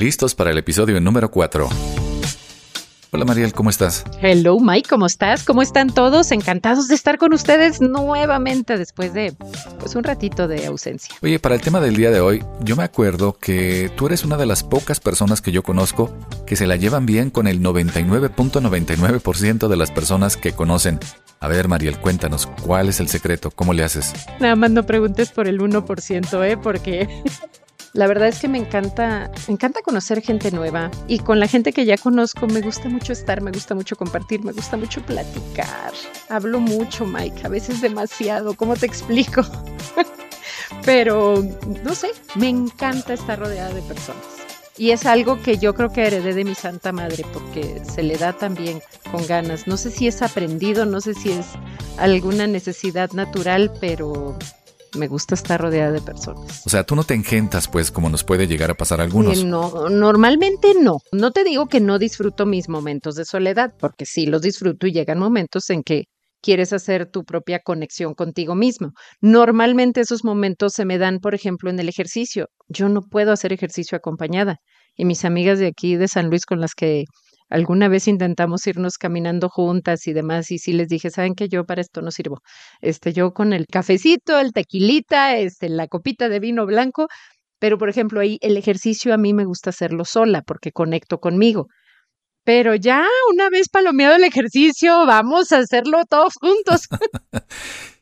Listos para el episodio número 4. Hola Mariel, ¿cómo estás? Hello Mike, ¿cómo estás? ¿Cómo están todos? Encantados de estar con ustedes nuevamente después de pues un ratito de ausencia. Oye, para el tema del día de hoy, yo me acuerdo que tú eres una de las pocas personas que yo conozco que se la llevan bien con el 99.99% de las personas que conocen. A ver, Mariel, cuéntanos, ¿cuál es el secreto? ¿Cómo le haces? Nada más no preguntes por el 1%, ¿eh? Porque la verdad es que me encanta, me encanta conocer gente nueva y con la gente que ya conozco me gusta mucho estar, me gusta mucho compartir, me gusta mucho platicar. Hablo mucho, Mike, a veces demasiado, ¿cómo te explico? Pero, no sé, me encanta estar rodeada de personas. Y es algo que yo creo que heredé de mi santa madre porque se le da también con ganas. No sé si es aprendido, no sé si es alguna necesidad natural, pero me gusta estar rodeada de personas. O sea, tú no te engentas, pues, como nos puede llegar a pasar a algunos. Eh, no, normalmente no. No te digo que no disfruto mis momentos de soledad, porque sí los disfruto y llegan momentos en que quieres hacer tu propia conexión contigo mismo. Normalmente esos momentos se me dan, por ejemplo, en el ejercicio. Yo no puedo hacer ejercicio acompañada. Y mis amigas de aquí de San Luis con las que Alguna vez intentamos irnos caminando juntas y demás, y sí les dije, saben que yo para esto no sirvo. Este, yo con el cafecito, el tequilita, este, la copita de vino blanco, pero por ejemplo, ahí el ejercicio a mí me gusta hacerlo sola porque conecto conmigo. Pero ya una vez palomeado el ejercicio, vamos a hacerlo todos juntos.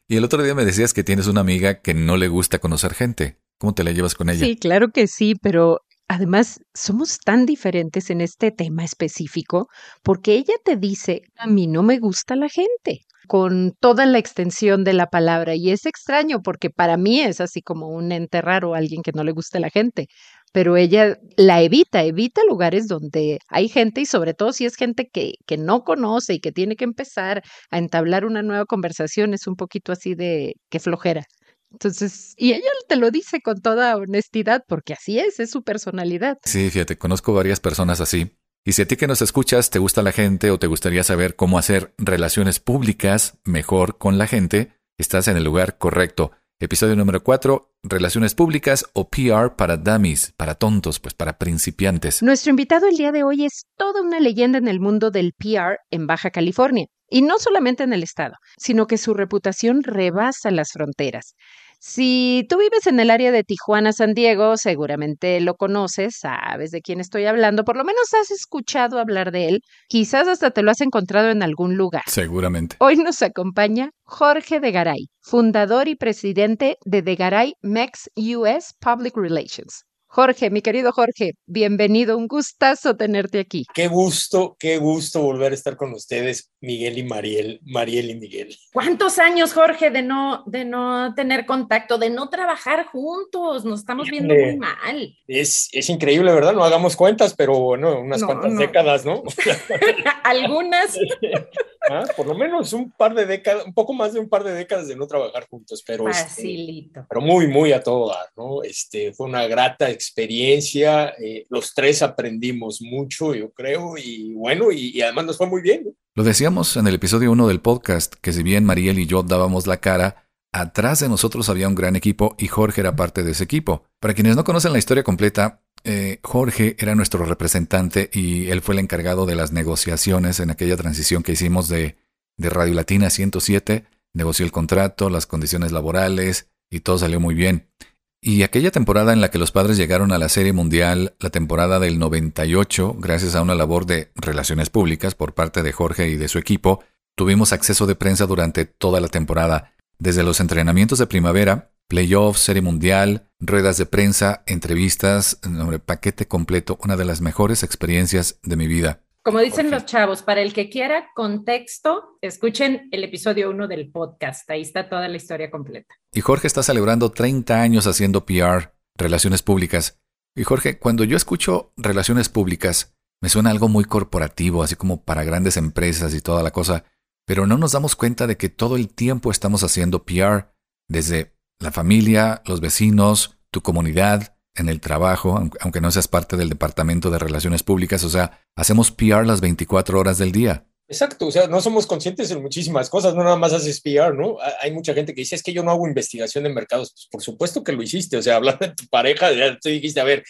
y el otro día me decías que tienes una amiga que no le gusta conocer gente. ¿Cómo te la llevas con ella? Sí, claro que sí, pero Además, somos tan diferentes en este tema específico porque ella te dice, a mí no me gusta la gente, con toda la extensión de la palabra. Y es extraño porque para mí es así como un ente raro, alguien que no le gusta la gente. Pero ella la evita, evita lugares donde hay gente y sobre todo si es gente que, que no conoce y que tiene que empezar a entablar una nueva conversación, es un poquito así de que flojera. Entonces, y ella te lo dice con toda honestidad, porque así es, es su personalidad. Sí, fíjate, conozco varias personas así. Y si a ti que nos escuchas te gusta la gente o te gustaría saber cómo hacer relaciones públicas mejor con la gente, estás en el lugar correcto. Episodio número 4, Relaciones Públicas o PR para dummies, para tontos, pues para principiantes. Nuestro invitado el día de hoy es toda una leyenda en el mundo del PR en Baja California. Y no solamente en el estado, sino que su reputación rebasa las fronteras. Si tú vives en el área de Tijuana, San Diego, seguramente lo conoces, sabes de quién estoy hablando, por lo menos has escuchado hablar de él, quizás hasta te lo has encontrado en algún lugar. Seguramente. Hoy nos acompaña Jorge de Garay, fundador y presidente de De Garay Mex US Public Relations. Jorge, mi querido Jorge, bienvenido, un gustazo tenerte aquí. Qué gusto, qué gusto volver a estar con ustedes, Miguel y Mariel, Mariel y Miguel. ¿Cuántos años, Jorge, de no, de no tener contacto, de no trabajar juntos? Nos estamos viendo muy mal. Es, es increíble, ¿verdad? No hagamos cuentas, pero bueno, unas cuantas décadas, ¿no? Algunas. ¿Ah? Por lo menos un par de décadas, un poco más de un par de décadas de no trabajar juntos, pero, este, Facilito. pero muy, muy a todo dar, ¿no? Este, fue una grata experiencia, eh, los tres aprendimos mucho, yo creo, y bueno, y, además nos fue muy bien. Lo decíamos en el episodio 1 del podcast, que si bien Mariel y yo dábamos la cara, atrás de nosotros había un gran equipo y Jorge era parte de ese equipo. Para quienes no conocen la historia completa, eh, Jorge era nuestro representante y él fue el encargado de las negociaciones en aquella transición que hicimos de, de Radio Latina 107. Negoció el contrato, las condiciones laborales y todo salió muy bien. Y aquella temporada en la que los padres llegaron a la Serie Mundial, la temporada del 98, gracias a una labor de relaciones públicas por parte de Jorge y de su equipo, tuvimos acceso de prensa durante toda la temporada, desde los entrenamientos de primavera, playoffs, Serie Mundial, ruedas de prensa, entrevistas, paquete completo, una de las mejores experiencias de mi vida. Como dicen los chavos, para el que quiera contexto, escuchen el episodio 1 del podcast. Ahí está toda la historia completa. Y Jorge está celebrando 30 años haciendo PR, relaciones públicas. Y Jorge, cuando yo escucho relaciones públicas, me suena algo muy corporativo, así como para grandes empresas y toda la cosa, pero no nos damos cuenta de que todo el tiempo estamos haciendo PR, desde la familia, los vecinos, tu comunidad, en el trabajo, aunque no seas parte del Departamento de Relaciones Públicas, o sea, hacemos PR las 24 horas del día. Exacto, o sea, no somos conscientes de muchísimas cosas, no nada más haces PR, ¿no? Hay mucha gente que dice, es que yo no hago investigación de mercados. Pues por supuesto que lo hiciste, o sea, hablando de tu pareja, ya tú dijiste, a ver,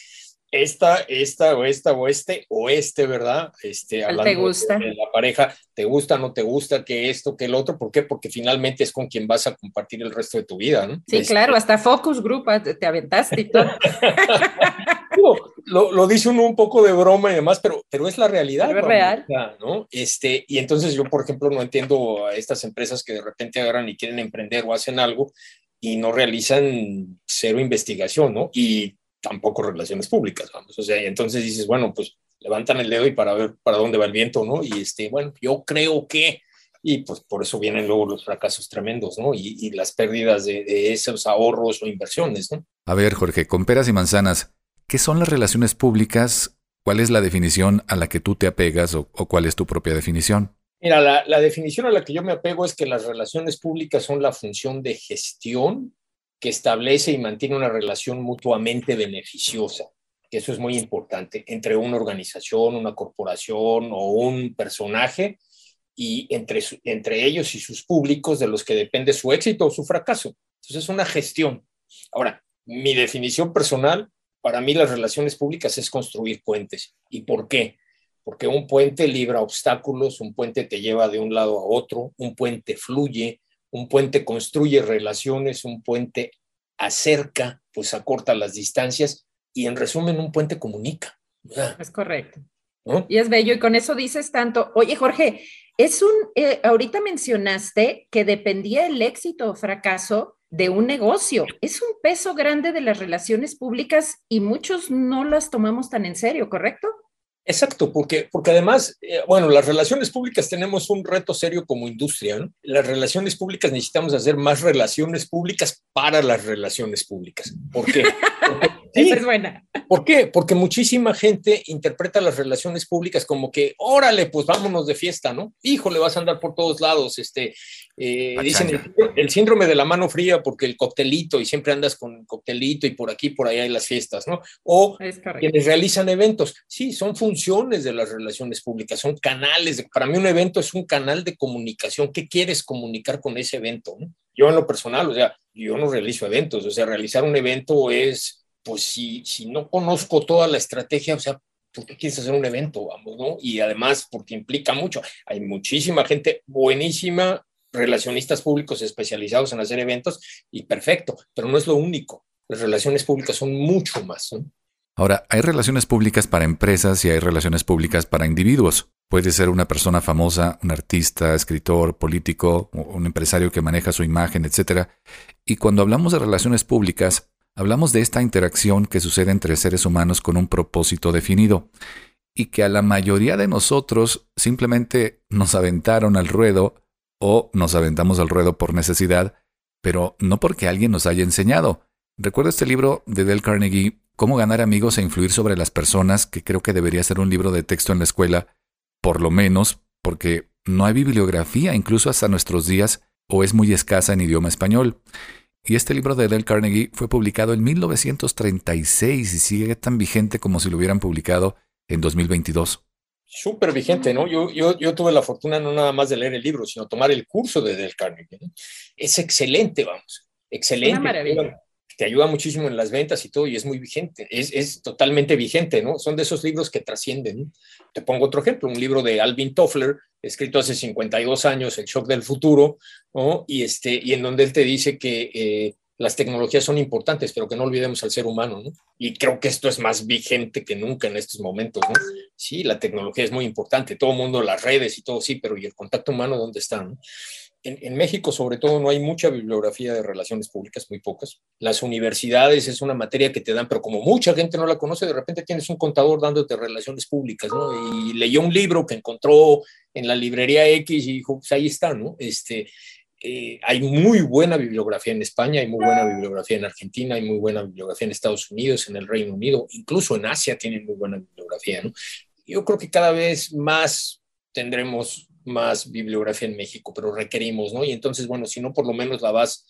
esta, esta o esta o este o este, ¿verdad? Este, hablando te gusta? De, la pareja, ¿te gusta, no te gusta, que esto, que el otro? ¿Por qué? Porque finalmente es con quien vas a compartir el resto de tu vida, ¿no? Sí, este claro, hasta focus group ah, te aventaste y todo. lo, lo, dice uno un poco de broma y demás, pero, pero es la realidad. es real. ¿no? Este, y entonces yo, por ejemplo, no entiendo a estas empresas que de repente agarran y quieren emprender o hacen algo y no realizan cero investigación, ¿no? Y tampoco relaciones públicas, vamos. O sea, entonces dices, bueno, pues levantan el dedo y para ver para dónde va el viento, ¿no? Y este, bueno, yo creo que, y pues por eso vienen luego los fracasos tremendos, ¿no? Y, las pérdidas de, esos ahorros o inversiones, ¿no? A ver, Jorge, con peras y manzanas, ¿qué son las relaciones públicas? ¿Cuál es la definición a la que tú te apegas o, cuál es tu propia definición? Mira, la, la definición a la que yo me apego es que las relaciones públicas son la función de gestión que establece y mantiene una relación mutuamente beneficiosa, que eso es muy importante, entre una organización, una corporación o un personaje y entre, entre ellos y sus públicos de los que depende su éxito o su fracaso. Entonces es una gestión. Ahora, mi definición personal, para mí las relaciones públicas es construir puentes. ¿Y por qué? Porque un puente libra obstáculos, un puente te lleva de un lado a otro, un puente fluye, un puente construye relaciones, un puente acerca, pues acorta las distancias y en resumen un puente comunica. Es correcto. Y es bello y con eso dices tanto, oye Jorge, es un, eh, ahorita mencionaste que dependía el éxito o fracaso de un negocio. Es un peso grande de las relaciones públicas y muchos no las tomamos tan en serio, ¿correcto? Exacto, porque, porque además, eh, bueno, las relaciones públicas tenemos un reto serio como industria. ¿no? Las relaciones públicas necesitamos hacer más relaciones públicas para las relaciones públicas. ¿Por qué? Esa es buena. ¿Por qué? Porque muchísima gente interpreta las relaciones públicas como que, órale, pues vámonos de fiesta, ¿no? Híjole, vas a andar por todos lados, este, eh, dicen el, síndrome de la mano fría porque el coctelito y siempre andas con el coctelito y por aquí, por allá hay las fiestas, ¿no? O quienes realizan eventos. Sí, son funciones de las relaciones públicas, son canales. para mí un evento es un canal de comunicación. ¿Qué quieres comunicar con ese evento? Yo en lo personal, o sea, yo no realizo eventos, o sea, realizar un evento es, pues si, si no conozco toda la estrategia, o sea, ¿por qué quieres hacer un evento? Vamos, ¿no? Y además, porque implica mucho. Hay muchísima gente buenísima relacionistas públicos especializados en hacer eventos y perfecto, pero no es lo único. Las relaciones públicas son mucho más. Ahora, hay relaciones públicas para empresas y hay relaciones públicas para individuos. Puede ser una persona famosa, un artista, escritor, político, un empresario que maneja su imagen, etc. Y cuando hablamos de relaciones públicas, hablamos de esta interacción que sucede entre seres humanos con un propósito definido y que a la mayoría de nosotros simplemente nos aventaron al ruedo o nos aventamos al ruedo por necesidad, pero no porque alguien nos haya enseñado. Recuerdo este libro de Dale Carnegie, Cómo ganar amigos e influir sobre las personas, que creo que debería ser un libro de texto en la escuela, por lo menos porque no hay bibliografía incluso hasta nuestros días o es muy escasa en idioma español. Y este libro de Dale Carnegie fue publicado en 1936 y sigue tan vigente como si lo hubieran publicado en 2022 súper vigente, ¿no? Yo, yo, yo, tuve la fortuna no nada más de leer el libro, sino tomar el curso de Del Carnegie. Es excelente, vamos, excelente. Una maravilla. Te ayuda muchísimo en las ventas y todo, y es muy vigente, es, es totalmente vigente, ¿no? Son de esos libros que trascienden. Te pongo otro ejemplo, un libro de Alvin Toffler, escrito hace 52 años, El shock del futuro, ¿no? Y, este, y en donde él te dice que eh, las tecnologías son importantes, pero que no olvidemos al ser humano, ¿no? Y creo que esto es más vigente que nunca en estos momentos, ¿no? Sí, la tecnología es muy importante, todo el mundo, las redes y todo, sí, pero ¿y el contacto humano dónde está? En, en, México, sobre todo, no hay mucha bibliografía de relaciones públicas, muy pocas. Las universidades es una materia que te dan, pero como mucha gente no la conoce, de repente tienes un contador dándote relaciones públicas, ¿no? Y leyó un libro que encontró en la librería X y dijo, pues ahí está, ¿no? Este, eh, hay muy buena bibliografía en España, hay muy buena bibliografía en Argentina, hay muy buena bibliografía en Estados Unidos, en el Reino Unido, incluso en Asia tienen muy buena bibliografía. ¿no? Yo creo que cada vez más tendremos más bibliografía en México, pero requerimos, ¿no? Y entonces, bueno, si no, por lo menos la vas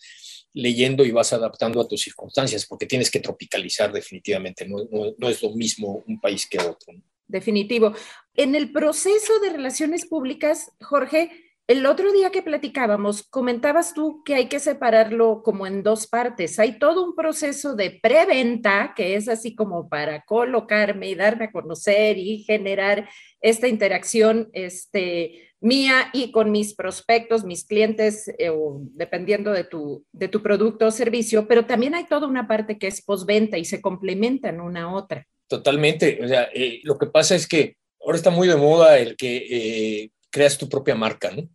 leyendo y vas adaptando a tus circunstancias, porque tienes que tropicalizar definitivamente, no, no, es lo mismo un país que otro. Definitivo. En el proceso de relaciones públicas, Jorge, el otro día que platicábamos, comentabas tú que hay que separarlo como en dos partes. Hay todo un proceso de preventa, que es así como para colocarme y darme a conocer y generar esta interacción este, mía y con mis prospectos, mis clientes, eh, dependiendo de tu, de tu producto o servicio, pero también hay toda una parte que es postventa y se complementan una a otra. Totalmente. O sea, eh, lo que pasa es que ahora está muy de moda el que eh, creas tu propia marca, ¿no?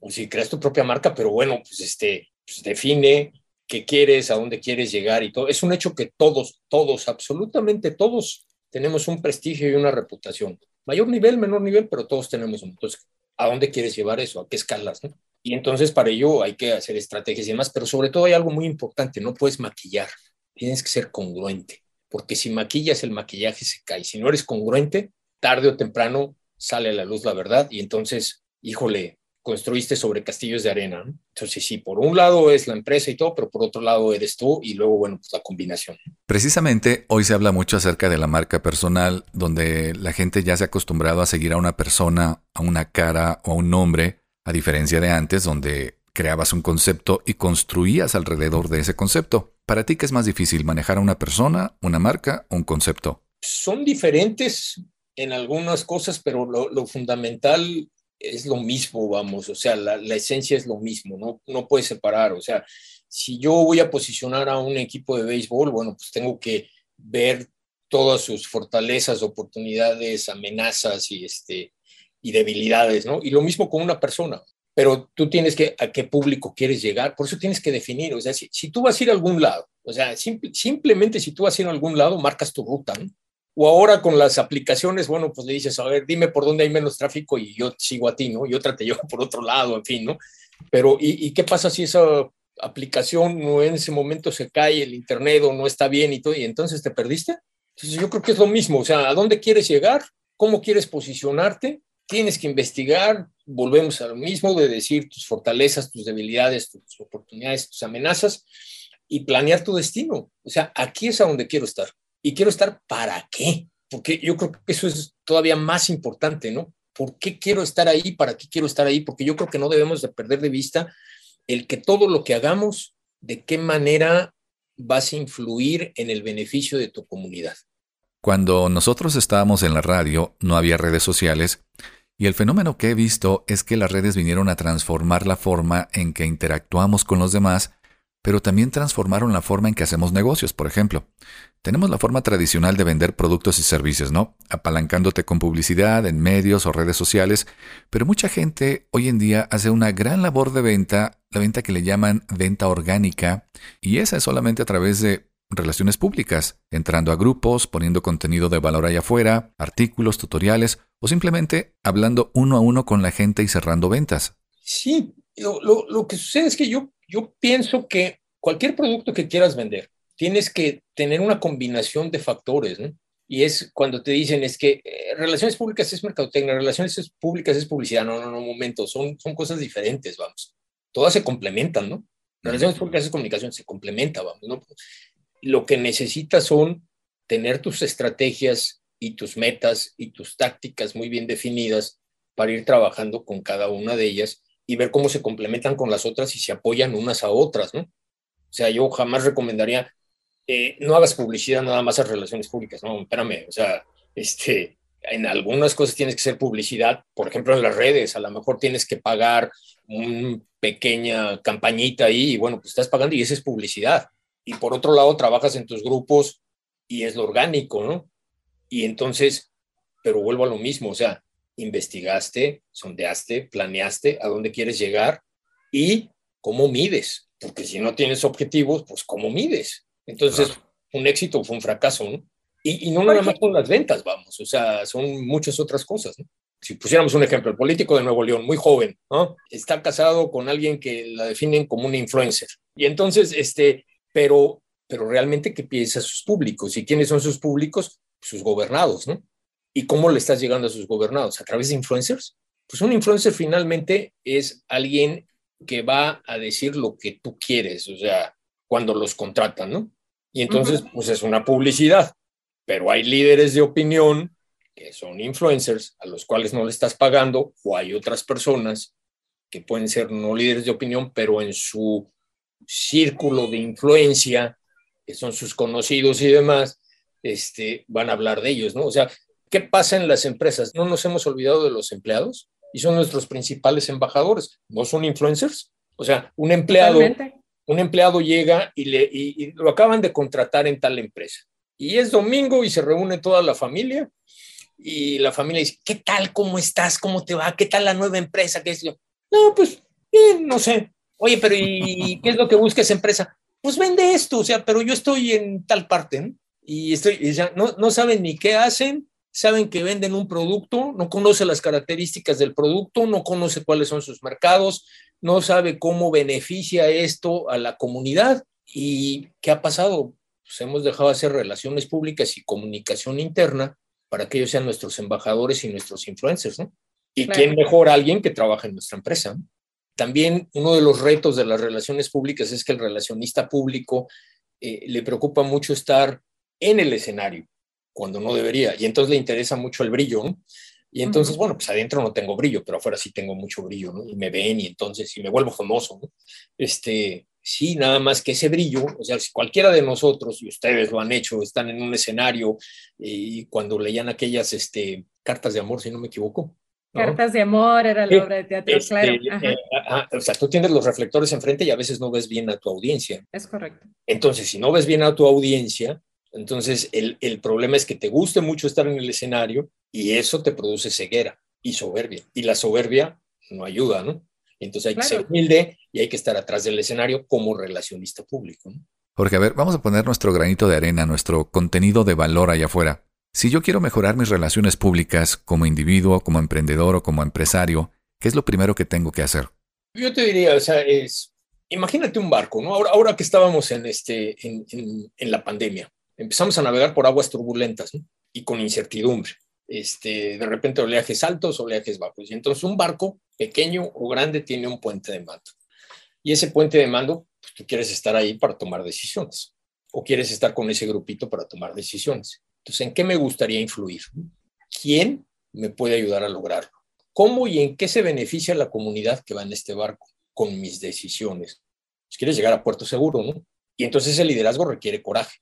o si creas tu propia marca, pero bueno, pues este, pues define qué quieres, a dónde quieres llegar y todo. Es un hecho que todos, todos, absolutamente todos tenemos un prestigio y una reputación. Mayor nivel, menor nivel, pero todos tenemos. Entonces, ¿a dónde quieres llevar eso? ¿A qué escalas? Y entonces para ello hay que hacer estrategias y demás, pero sobre todo hay algo muy importante, no puedes maquillar, tienes que ser congruente, porque si maquillas el maquillaje se cae, si no eres congruente, tarde o temprano sale a la luz la verdad y entonces, híjole, construiste sobre castillos de arena. Entonces, sí, por un lado es la empresa y todo, pero por otro lado eres tú y luego, bueno, pues la combinación. Precisamente hoy se habla mucho acerca de la marca personal, donde la gente ya se ha acostumbrado a seguir a una persona, a una cara o a un nombre, a diferencia de antes, donde creabas un concepto y construías alrededor de ese concepto. ¿Para ti qué es más difícil, manejar a una persona, una marca o un concepto? Son diferentes en algunas cosas, pero lo, lo fundamental es lo mismo, vamos, o sea, la, esencia es lo mismo, no, no puedes separar, o sea, si yo voy a posicionar a un equipo de béisbol, bueno, pues tengo que ver todas sus fortalezas, oportunidades, amenazas y, este, y debilidades, ¿no? Y lo mismo con una persona, pero tú tienes que, a qué público quieres llegar, por eso tienes que definir, o sea, si, si tú vas a ir a algún lado, o sea, simplemente si tú vas a ir a algún lado, marcas tu ruta, ¿no? O ahora con las aplicaciones, bueno, pues le dices, a ver, dime por dónde hay menos tráfico y yo sigo a ti, ¿no? Y otra te lleva por otro lado, en fin, ¿no? Pero, ¿y, qué pasa si esa aplicación no en ese momento se cae, el internet o no está bien y todo, y entonces te perdiste? Entonces yo creo que es lo mismo, o sea, ¿a dónde quieres llegar? ¿Cómo quieres posicionarte? Tienes que investigar, volvemos a lo mismo de decir tus fortalezas, tus debilidades, tus oportunidades, tus amenazas y planear tu destino. O sea, aquí es a donde quiero estar y quiero estar para qué, porque yo creo que eso es todavía más importante, ¿no? ¿Por qué quiero estar ahí? ¿Para qué quiero estar ahí? Porque yo creo que no debemos de perder de vista el que todo lo que hagamos, de qué manera vas a influir en el beneficio de tu comunidad. Cuando nosotros estábamos en la radio, no había redes sociales, y el fenómeno que he visto es que las redes vinieron a transformar la forma en que interactuamos con los demás pero también transformaron la forma en que hacemos negocios, por ejemplo. Tenemos la forma tradicional de vender productos y servicios, ¿no? Apalancándote con publicidad en medios o redes sociales, pero mucha gente hoy en día hace una gran labor de venta, la venta que le llaman venta orgánica, y esa es solamente a través de relaciones públicas, entrando a grupos, poniendo contenido de valor allá afuera, artículos, tutoriales, o simplemente hablando uno a uno con la gente y cerrando ventas. Sí, lo, lo que sucede es que yo yo pienso que cualquier producto que quieras vender, tienes que tener una combinación de factores, ¿no? Y es cuando te dicen, es que eh, relaciones públicas es mercadotecnia, relaciones públicas es publicidad. No, no, no, momento, son, son cosas diferentes, vamos. Todas se complementan, ¿no? Relaciones públicas es comunicación, se complementa, vamos, ¿no? Lo que necesitas son tener tus estrategias y tus metas y tus tácticas muy bien definidas para ir trabajando con cada una de ellas y ver cómo se complementan con las otras y se apoyan unas a otras, ¿no? O sea, yo jamás recomendaría, eh, no hagas publicidad nada más a relaciones públicas, no, espérame, o sea, este, en algunas cosas tienes que ser publicidad, por ejemplo, en las redes, a lo mejor tienes que pagar una pequeña campañita ahí y bueno, pues estás pagando y esa es publicidad. Y por otro lado, trabajas en tus grupos y es lo orgánico, ¿no? Y entonces, pero vuelvo a lo mismo, o sea, investigaste, sondeaste, planeaste a dónde quieres llegar y cómo mides, porque si no tienes objetivos, pues cómo mides. Entonces, un éxito fue un fracaso, ¿no? Y, no nada más con las ventas, vamos, o sea, son muchas otras cosas, ¿no? Si pusiéramos un ejemplo, el político de Nuevo León, muy joven, ¿no? Está casado con alguien que la definen como un influencer. Y entonces, este, pero, pero realmente, ¿qué piensa sus públicos? ¿Y quiénes son sus públicos? Sus gobernados, ¿no? ¿Y cómo le estás llegando a sus gobernados? ¿A través de influencers? Pues un influencer finalmente es alguien que va a decir lo que tú quieres, o sea, cuando los contratan, ¿no? Y entonces, pues es una publicidad, pero hay líderes de opinión que son influencers a los cuales no le estás pagando o hay otras personas que pueden ser no líderes de opinión, pero en su círculo de influencia, que son sus conocidos y demás, este, van a hablar de ellos, ¿no? O sea, ¿qué pasa en las empresas? No nos hemos olvidado de los empleados y son nuestros principales embajadores, no son influencers. O sea, un empleado, un empleado llega y, le, y lo acaban de contratar en tal empresa. Y es domingo y se reúne toda la familia y la familia dice, ¿qué tal? ¿Cómo estás? ¿Cómo te va? ¿Qué tal la nueva empresa? ¿Qué es yo? No, pues, bien, no sé. Oye, pero ¿y qué es lo que busca esa empresa? Pues vende esto, o sea, pero yo estoy en tal parte, ¿no? Y estoy, ya no, no saben ni qué hacen, saben que venden un producto, no conoce las características del producto, no conoce cuáles son sus mercados, no sabe cómo beneficia esto a la comunidad. ¿Y qué ha pasado? Pues hemos dejado de hacer relaciones públicas y comunicación interna para que ellos sean nuestros embajadores y nuestros influencers, ¿no? Y quién mejor alguien que trabaja en nuestra empresa. También uno de los retos de las relaciones públicas es que el relacionista público eh, le preocupa mucho estar en el escenario cuando no debería y entonces le interesa mucho el brillo. ¿no? Y entonces, bueno, pues adentro no tengo brillo, pero afuera sí tengo mucho brillo, ¿no? Y me ven y entonces, y me vuelvo famoso, ¿no? Este, Sí, nada más que ese brillo, o sea, si cualquiera de nosotros, y ustedes lo han hecho, están en un escenario y cuando leían aquellas este, cartas de amor, si no me equivoco. Cartas de amor era la obra de teatro, este, claro. Eh, o sea, tú tienes los reflectores enfrente y a veces no ves bien a tu audiencia. Es correcto. Entonces, si no ves bien a tu audiencia, entonces el, el problema es que te guste mucho estar en el escenario y eso te produce ceguera y soberbia. Y la soberbia no ayuda, ¿no? Entonces hay que ser humilde y hay que estar atrás del escenario como relacionista público. Porque, a ver, vamos a poner nuestro granito de arena, nuestro contenido de valor allá afuera. Si yo quiero mejorar mis relaciones públicas como individuo, como emprendedor o como empresario, ¿qué es lo primero que tengo que hacer? Yo te diría, o sea, es, imagínate un barco, ¿no? Ahora, ahora que estábamos en, este, en, en, la pandemia, empezamos a navegar por aguas turbulentas y con incertidumbre este, de repente oleajes altos, oleajes bajos. Y entonces un barco pequeño o grande tiene un puente de mando. Y ese puente de mando, pues, tú quieres estar ahí para tomar decisiones o quieres estar con ese grupito para tomar decisiones. Entonces, ¿en qué me gustaría influir? ¿Quién me puede ayudar a lograrlo? ¿Cómo y en qué se beneficia la comunidad que va en este barco con mis decisiones? Pues quieres llegar a puerto seguro, ¿no? Y entonces ese liderazgo requiere coraje.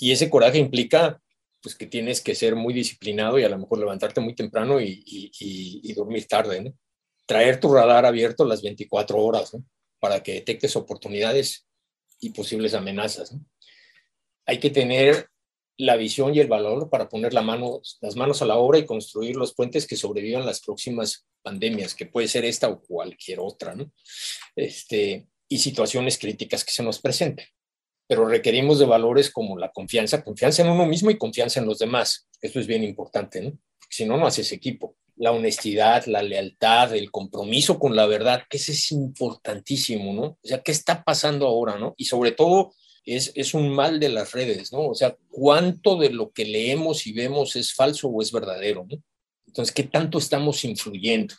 Y ese coraje implica pues que tienes que ser muy disciplinado y a lo mejor levantarte muy temprano y, dormir tarde, ¿no? Traer tu radar abierto las 24 horas, ¿no? Para que detectes oportunidades y posibles amenazas. Hay que tener la visión y el valor para poner las manos a la obra y construir los puentes que sobrevivan las próximas pandemias, que puede ser esta o cualquier otra, ¿no? Este, y situaciones críticas que se nos presenten pero requerimos de valores como la confianza, confianza en uno mismo y confianza en los demás. Esto es bien importante, ¿no? Si no, no haces equipo. La honestidad, la lealtad, el compromiso con la verdad, que ese es importantísimo, ¿no? O sea, ¿qué está pasando ahora, no? Y sobre todo, es, es un mal de las redes, ¿no? O sea, ¿cuánto de lo que leemos y vemos es falso o es verdadero, ¿no? Entonces, ¿qué tanto estamos influyendo?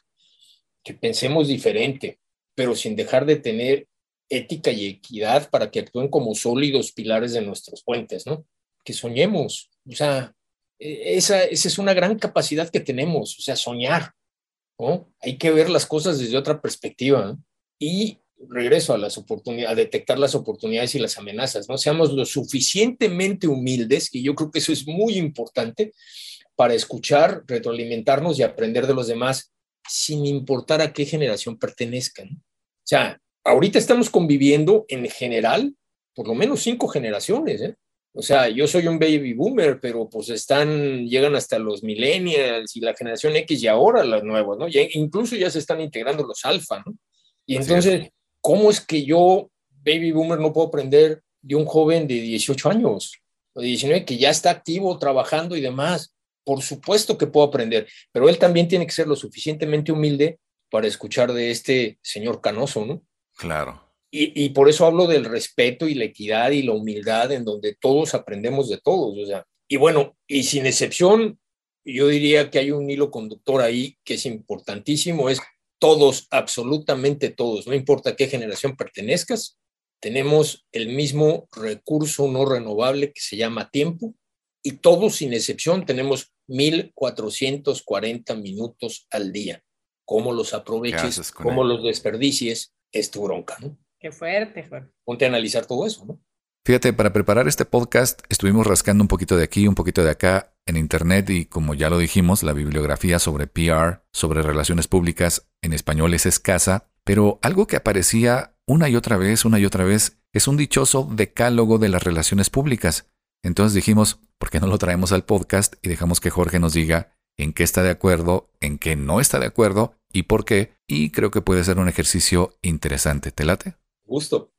Que pensemos diferente, pero sin dejar de tener ética y equidad para que actúen como sólidos pilares de nuestros puentes, ¿no? Que soñemos, o sea, e, esa, esa es una gran capacidad que tenemos, o sea, soñar, ¿no? Hay que ver las cosas desde otra perspectiva y regreso a las oportunidades, a detectar las oportunidades y las amenazas, ¿no? Seamos lo suficientemente humildes, y yo creo que eso es muy importante, para escuchar, retroalimentarnos y aprender de los demás, sin importar a qué generación pertenezcan. O sea, ahorita estamos conviviendo en general por lo menos cinco generaciones, ¿eh? O sea, yo soy un baby boomer, pero pues están, llegan hasta los millennials y la generación X y ahora las nuevas, ¿no? Ya, incluso ya se están integrando los alfa, ¿no? Y entonces, ¿cómo es que yo, baby boomer, no puedo aprender de un joven de 18 años o de 19 que ya está activo, trabajando y demás? Por supuesto que puedo aprender, pero él también tiene que ser lo suficientemente humilde para escuchar de este señor canoso, ¿no? Claro. Y, por eso hablo del respeto y la equidad y la humildad en donde todos aprendemos de todos. O sea, y bueno, y sin excepción, yo diría que hay un hilo conductor ahí que es importantísimo, es todos, absolutamente todos, no importa qué generación pertenezcas, tenemos el mismo recurso no renovable que se llama tiempo y todos sin excepción tenemos 1440 minutos al día. cómo los aproveches, cómo los desperdicies, es tu bronca, ¿no? Qué fuerte, Juan. Ponte a analizar todo eso, ¿no? Fíjate, para preparar este podcast estuvimos rascando un poquito de aquí, un poquito de acá en Internet y como ya lo dijimos, la bibliografía sobre PR, sobre relaciones públicas en español es escasa, pero algo que aparecía una y otra vez, una y otra vez, es un dichoso decálogo de las relaciones públicas. Entonces dijimos, ¿por qué no lo traemos al podcast y dejamos que Jorge nos diga en qué está de acuerdo, en qué no está de acuerdo y por qué? Y creo que puede ser un ejercicio interesante. ¿Te late? Gusto.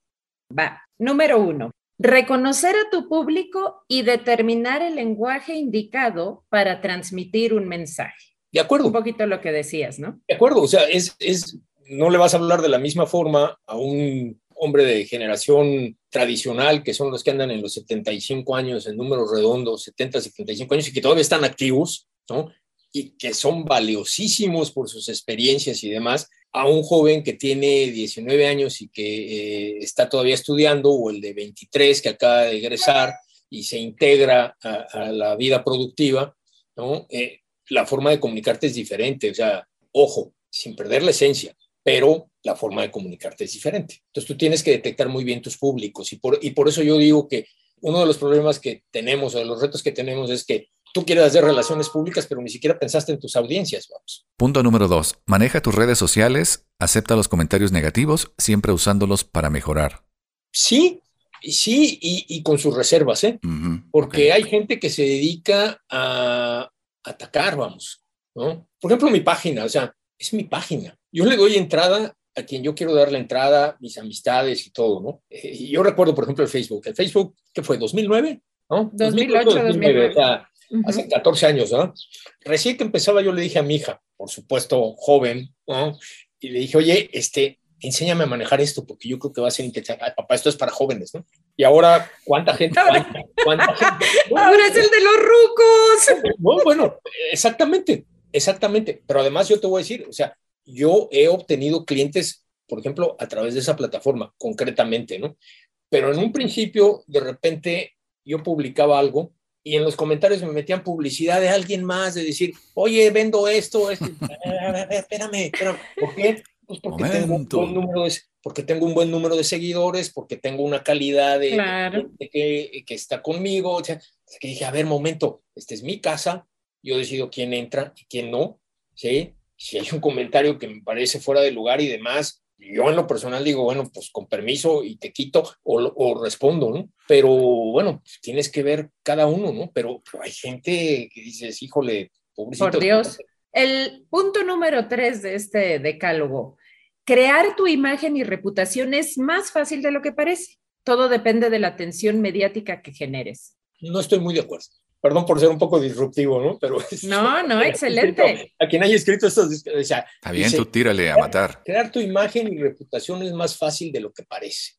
Va. Número uno. Reconocer a tu público y determinar el lenguaje indicado para transmitir un mensaje. De acuerdo. Un poquito lo que decías, ¿no? De acuerdo. O sea, es, es no le vas a hablar de la misma forma a un hombre de generación tradicional, que son los que andan en los 75 años, en números redondos, 70, 75 años, y que todavía están activos, ¿no? Y que son valiosísimos por sus experiencias y demás, a un joven que tiene 19 años y que eh, está todavía estudiando, o el de 23 que acaba de egresar y se integra a, la vida productiva, ¿no? Eh, la forma de comunicarte es diferente, o sea, ojo, sin perder la esencia pero la forma de comunicarte es diferente. Entonces tú tienes que detectar muy bien tus públicos y por, y por eso yo digo que uno de los problemas que tenemos o de los retos que tenemos es que tú quieres hacer relaciones públicas, pero ni siquiera pensaste en tus audiencias, vamos. Punto número dos, maneja tus redes sociales, acepta los comentarios negativos, siempre usándolos para mejorar. Sí, sí, y, con sus reservas, ¿eh? Porque hay gente que se dedica a atacar, vamos, ¿no? Por ejemplo, mi página, o sea, es mi página. Yo le doy entrada a quien yo quiero dar la entrada, mis amistades y todo, ¿no? Eh, y yo recuerdo, por ejemplo, el Facebook. El Facebook, ¿qué fue? ¿2009? ¿No? 2008, 2009. O sea, Hace 14 años, ¿no? Recién que empezaba yo le dije a mi hija, por supuesto, joven, ¿no? Y le dije, oye, este, enséñame a manejar esto, porque yo creo que va a ser interesante. papá, esto es para jóvenes, ¿no? Y ahora, ¿cuánta gente? ¿Cuánta, gente? ahora es el de los rucos. No, bueno, exactamente. Exactamente, pero además yo te voy a decir, o sea, yo he obtenido clientes, por ejemplo, a través de esa plataforma, concretamente, ¿no? Pero en un principio, de repente, yo publicaba algo y en los comentarios me metían publicidad de alguien más, de decir, oye, vendo esto, esto. espérame, espérame, ¿por qué? Pues porque tengo, un buen número de, porque tengo un buen número de seguidores, porque tengo una calidad de, que, que, está conmigo. O sea, que dije, a ver, momento, esta es mi casa, yo decido quién entra y quién no, ¿sí? Si hay un comentario que me parece fuera de lugar y demás, yo en lo personal digo, bueno, pues con permiso y te quito o, respondo, ¿no? Pero bueno, pues tienes que ver cada uno, ¿no? Pero, hay gente que dices, híjole, pobrecito. Por Dios. El punto número tres de este decálogo, crear tu imagen y reputación es más fácil de lo que parece. Todo depende de la atención mediática que generes. No estoy muy de acuerdo perdón por ser un poco disruptivo, ¿no? Pero no, no, excelente. a quien haya escrito esto, o sea, está bien, tú tírale a matar. Crear tu imagen y reputación es más fácil de lo que parece.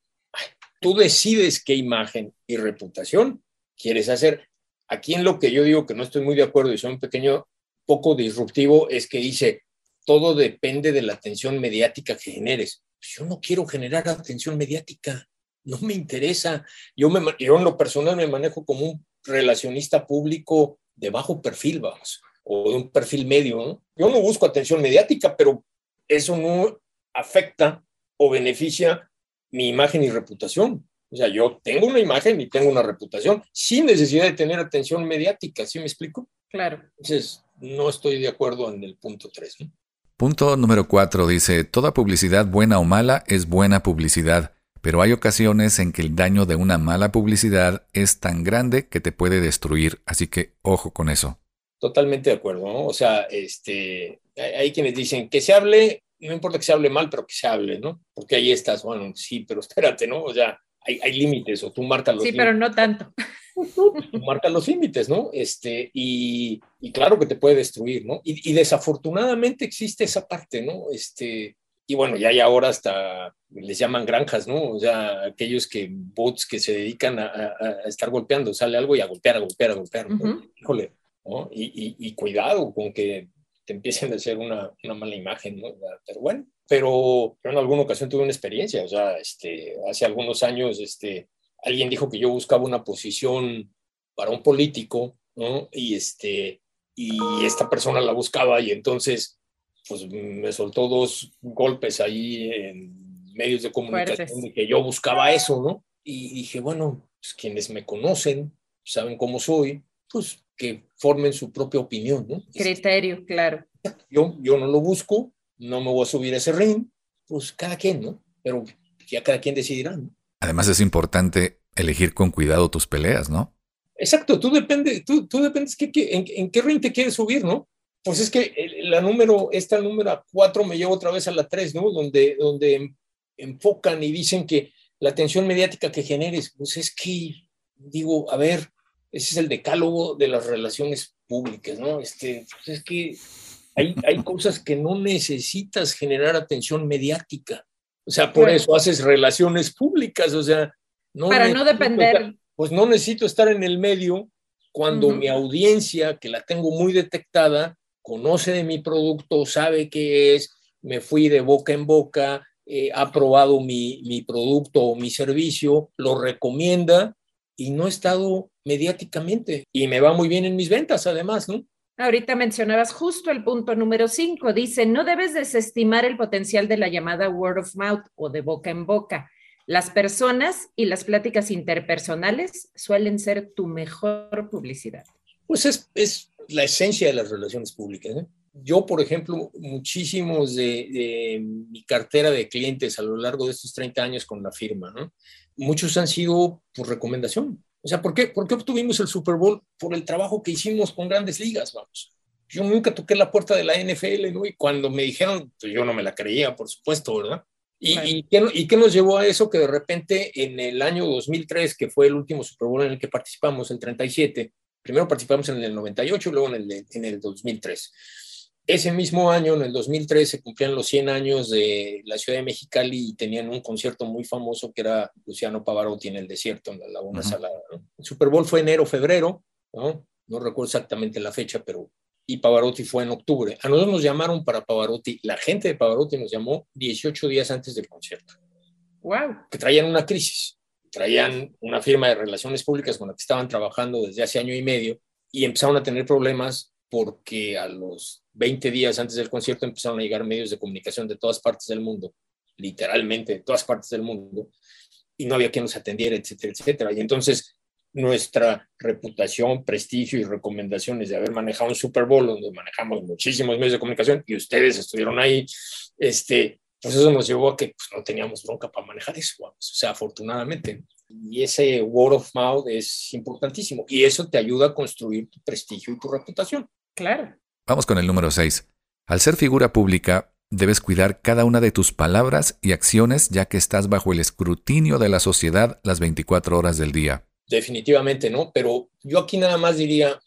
tú decides qué imagen y reputación quieres hacer. Aquí en lo que yo digo que no estoy muy de acuerdo y soy un pequeño poco disruptivo es que dice todo depende de la atención mediática que generes. Pues yo no quiero generar atención mediática, no me interesa. Yo, me, yo en lo personal me manejo como un relacionista público de bajo perfil, vamos, o de un perfil medio. ¿no? Yo no busco atención mediática, pero eso no afecta o beneficia mi imagen y reputación. O sea, yo tengo una imagen y tengo una reputación sin necesidad de tener atención mediática, ¿sí me explico? Claro. Entonces, no estoy de acuerdo en el punto 3. Punto número 4 dice, toda publicidad buena o mala es buena publicidad pero hay ocasiones en que el daño de una mala publicidad es tan grande que te puede destruir, así que ojo con eso. Totalmente de acuerdo, ¿no? O sea, este, hay quienes dicen que se hable, no importa que se hable mal, pero que se hable, ¿no? Porque ahí estás, bueno, sí, pero espérate, ¿no? O sea, hay, límites o tú marcas los límites. Sí, pero no tanto. Tú, marcas los límites, ¿no? Este, y, claro que te puede destruir, ¿no? Y, y, desafortunadamente existe esa parte, ¿no? Este, y bueno, ya hay ahora hasta les llaman granjas, ¿no? O sea, aquellos que bots que se dedican a, estar golpeando, sale algo y a golpear, a golpear, a golpear. Híjole, ¿no? Y, y, cuidado con que te empiecen a hacer una, una mala imagen, ¿no? Pero bueno, pero yo en alguna ocasión tuve una experiencia, o sea, este, hace algunos años, este, alguien dijo que yo buscaba una posición para un político, ¿no? Y este, y esta persona la buscaba y entonces pues me soltó dos golpes ahí en medios de comunicación de que yo buscaba eso, ¿no? Y dije, bueno, pues quienes me conocen, saben cómo soy, pues que formen su propia opinión, ¿no? Criterio, claro. Yo, yo no lo busco, no me voy a subir a ese ring, pues cada quien, ¿no? Pero ya cada quien decidirá, ¿no? Además es importante elegir con cuidado tus peleas, ¿no? Exacto, tú depende, tú, tú dependes que, en, qué ring te quieres subir, ¿no? Pues es que la número, esta número 4 me lleva otra vez a la 3, ¿no? Donde, donde enfocan y dicen que la atención mediática que generes, pues es que, digo, a ver, ese es el decálogo de las relaciones públicas, ¿no? Este, pues es que hay, hay cosas que no necesitas generar atención mediática. O sea, por eso haces relaciones públicas, o sea, no para no depender. pues no necesito estar en el medio cuando mi audiencia, que la tengo muy detectada, conoce de mi producto, sabe qué es, me fui de boca en boca, eh, ha probado mi, mi producto o mi servicio, lo recomienda y no he estado mediáticamente. Y me va muy bien en mis ventas, además, ¿no? Ahorita mencionabas justo el punto número 5. Dice, no debes desestimar el potencial de la llamada word of mouth o de boca en boca. Las personas y las pláticas interpersonales suelen ser tu mejor publicidad. Pues es, es la esencia de las relaciones públicas. ¿eh? Yo, por ejemplo, muchísimos de, mi cartera de clientes a lo largo de estos 30 años con la firma, ¿no? muchos han sido por recomendación. O sea, ¿por qué, ¿por qué obtuvimos el Super Bowl? Por el trabajo que hicimos con grandes ligas, vamos. Yo nunca toqué la puerta de la NFL, ¿no? Y cuando me dijeron, pues yo no me la creía, por supuesto, ¿verdad? ¿Y, y, qué, ¿Y, qué, nos llevó a eso? Que de repente en el año 2003, que fue el último Super Bowl en el que participamos, el 37, primero participamos en el 98 y luego en el, en el 2003. Ese mismo año, en el 2003, se cumplían los 100 años de la ciudad de Mexicali y tenían un concierto muy famoso que era Luciano Pavarotti en el desierto, en la Laguna Salada. El Super Bowl fue enero, febrero, ¿no? no recuerdo exactamente la fecha, pero y Pavarotti fue en octubre. A nosotros nos llamaron para Pavarotti, la gente de Pavarotti nos llamó 18 días antes del concierto. ¡Wow! Que traían una crisis, traían una firma de relaciones públicas con la que estaban trabajando desde hace año y medio y empezaron a tener problemas porque a los 20 días antes del concierto empezaron a llegar medios de comunicación de todas partes del mundo, literalmente de todas partes del mundo, y no había quien nos atendiera, etcétera, etcétera. Y entonces nuestra reputación, prestigio y recomendaciones de haber manejado un Super Bowl, donde manejamos muchísimos medios de comunicación y ustedes estuvieron ahí, este, pues eso nos llevó a que pues, no teníamos bronca para manejar eso, o sea, afortunadamente. Y ese word of mouth es importantísimo y eso te ayuda a construir tu prestigio y tu reputación. Claro. Vamos con el número 6. Al ser figura pública, debes cuidar cada una de tus palabras y acciones ya que estás bajo el escrutinio de la sociedad las 24 horas del día. Definitivamente, ¿no? Pero yo aquí nada más diría,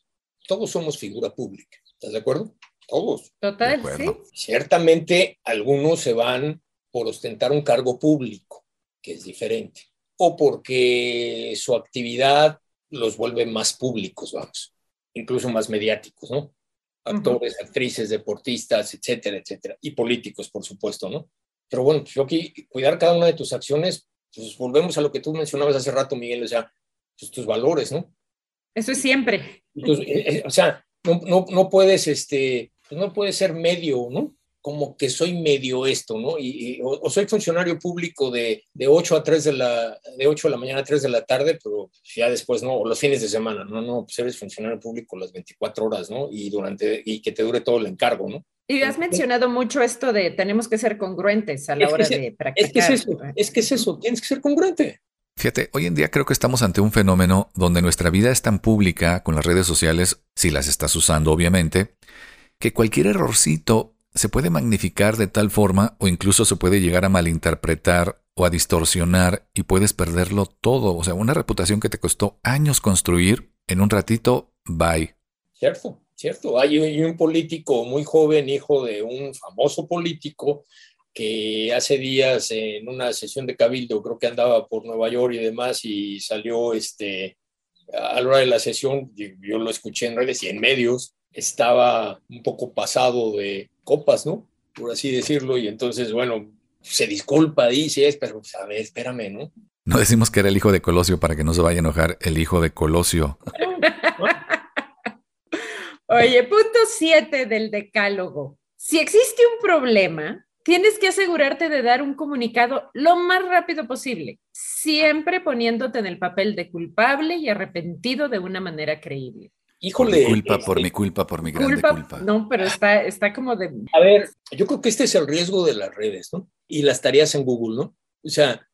todos somos figura pública. ¿Estás de acuerdo? Todos. Total, sí. Ciertamente algunos se van por ostentar un cargo público, que es diferente, o porque su actividad los vuelve más públicos, vamos, incluso más mediáticos, ¿no? actores, actrices, deportistas, etcétera, etcétera, y políticos, por supuesto, ¿no? Pero bueno, yo aquí, cuidar cada una de tus acciones, pues volvemos a lo que tú mencionabas hace rato, Miguel, o sea, pues tus valores, ¿no? Eso es siempre. Eh, eh, o sea, no, no, no puedes, este, pues no puedes ser medio, ¿no? como que soy medio esto, ¿no? Y, o, soy funcionario público de, de, 8 a 3 de la, de 8 de la mañana a 3 de la tarde, pero ya después, ¿no? O los fines de semana, no, no, pues eres funcionario público las 24 horas, ¿no? Y durante, y que te dure todo el encargo, ¿no? Y has mencionado mucho esto de tenemos que ser congruentes a la hora de practicar. Es que es eso, es que es eso, tienes que ser congruente. Fíjate, hoy en día creo que estamos ante un fenómeno donde nuestra vida es tan pública con las redes sociales, si las estás usando obviamente, que cualquier errorcito se puede magnificar de tal forma o incluso se puede llegar a malinterpretar o a distorsionar y puedes perderlo todo. O sea, una reputación que te costó años construir, en un ratito, bye. Cierto, cierto. Hay un político muy joven, hijo de un famoso político, que hace días en una sesión de cabildo, creo que andaba por Nueva York y demás, y salió este, a la hora de la sesión, yo lo escuché en redes y en medios, estaba un poco pasado de copas, ¿no? Por así decirlo, y entonces, bueno, se disculpa, dice, pero pues, a ver, espérame, ¿no? No decimos que era el hijo de Colosio para que no se vaya a enojar el hijo de Colosio. Oye, punto siete del decálogo. Si existe un problema, tienes que asegurarte de dar un comunicado lo más rápido posible, siempre poniéndote en el papel de culpable y arrepentido de una manera creíble. Híjole. Por culpa, por mi culpa, por mi grande culpa. No, pero está, está como de. A ver, yo creo que este es el riesgo de las redes, ¿no? Y las tareas en Google, ¿no? O sea,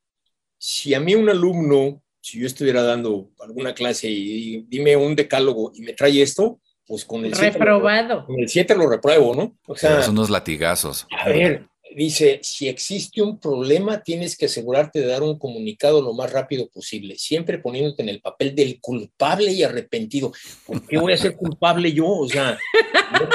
si a mí un alumno, si yo estuviera dando alguna clase y, dime un decálogo y me trae esto, pues con el Reprobado. con el 7 lo repruebo, ¿no? O sea, son unos latigazos. A ver, dice, si existe un problema, tienes que asegurarte de dar un comunicado lo más rápido posible, siempre poniéndote en el papel del culpable y arrepentido. ¿Por qué voy a ser culpable yo? O sea, yo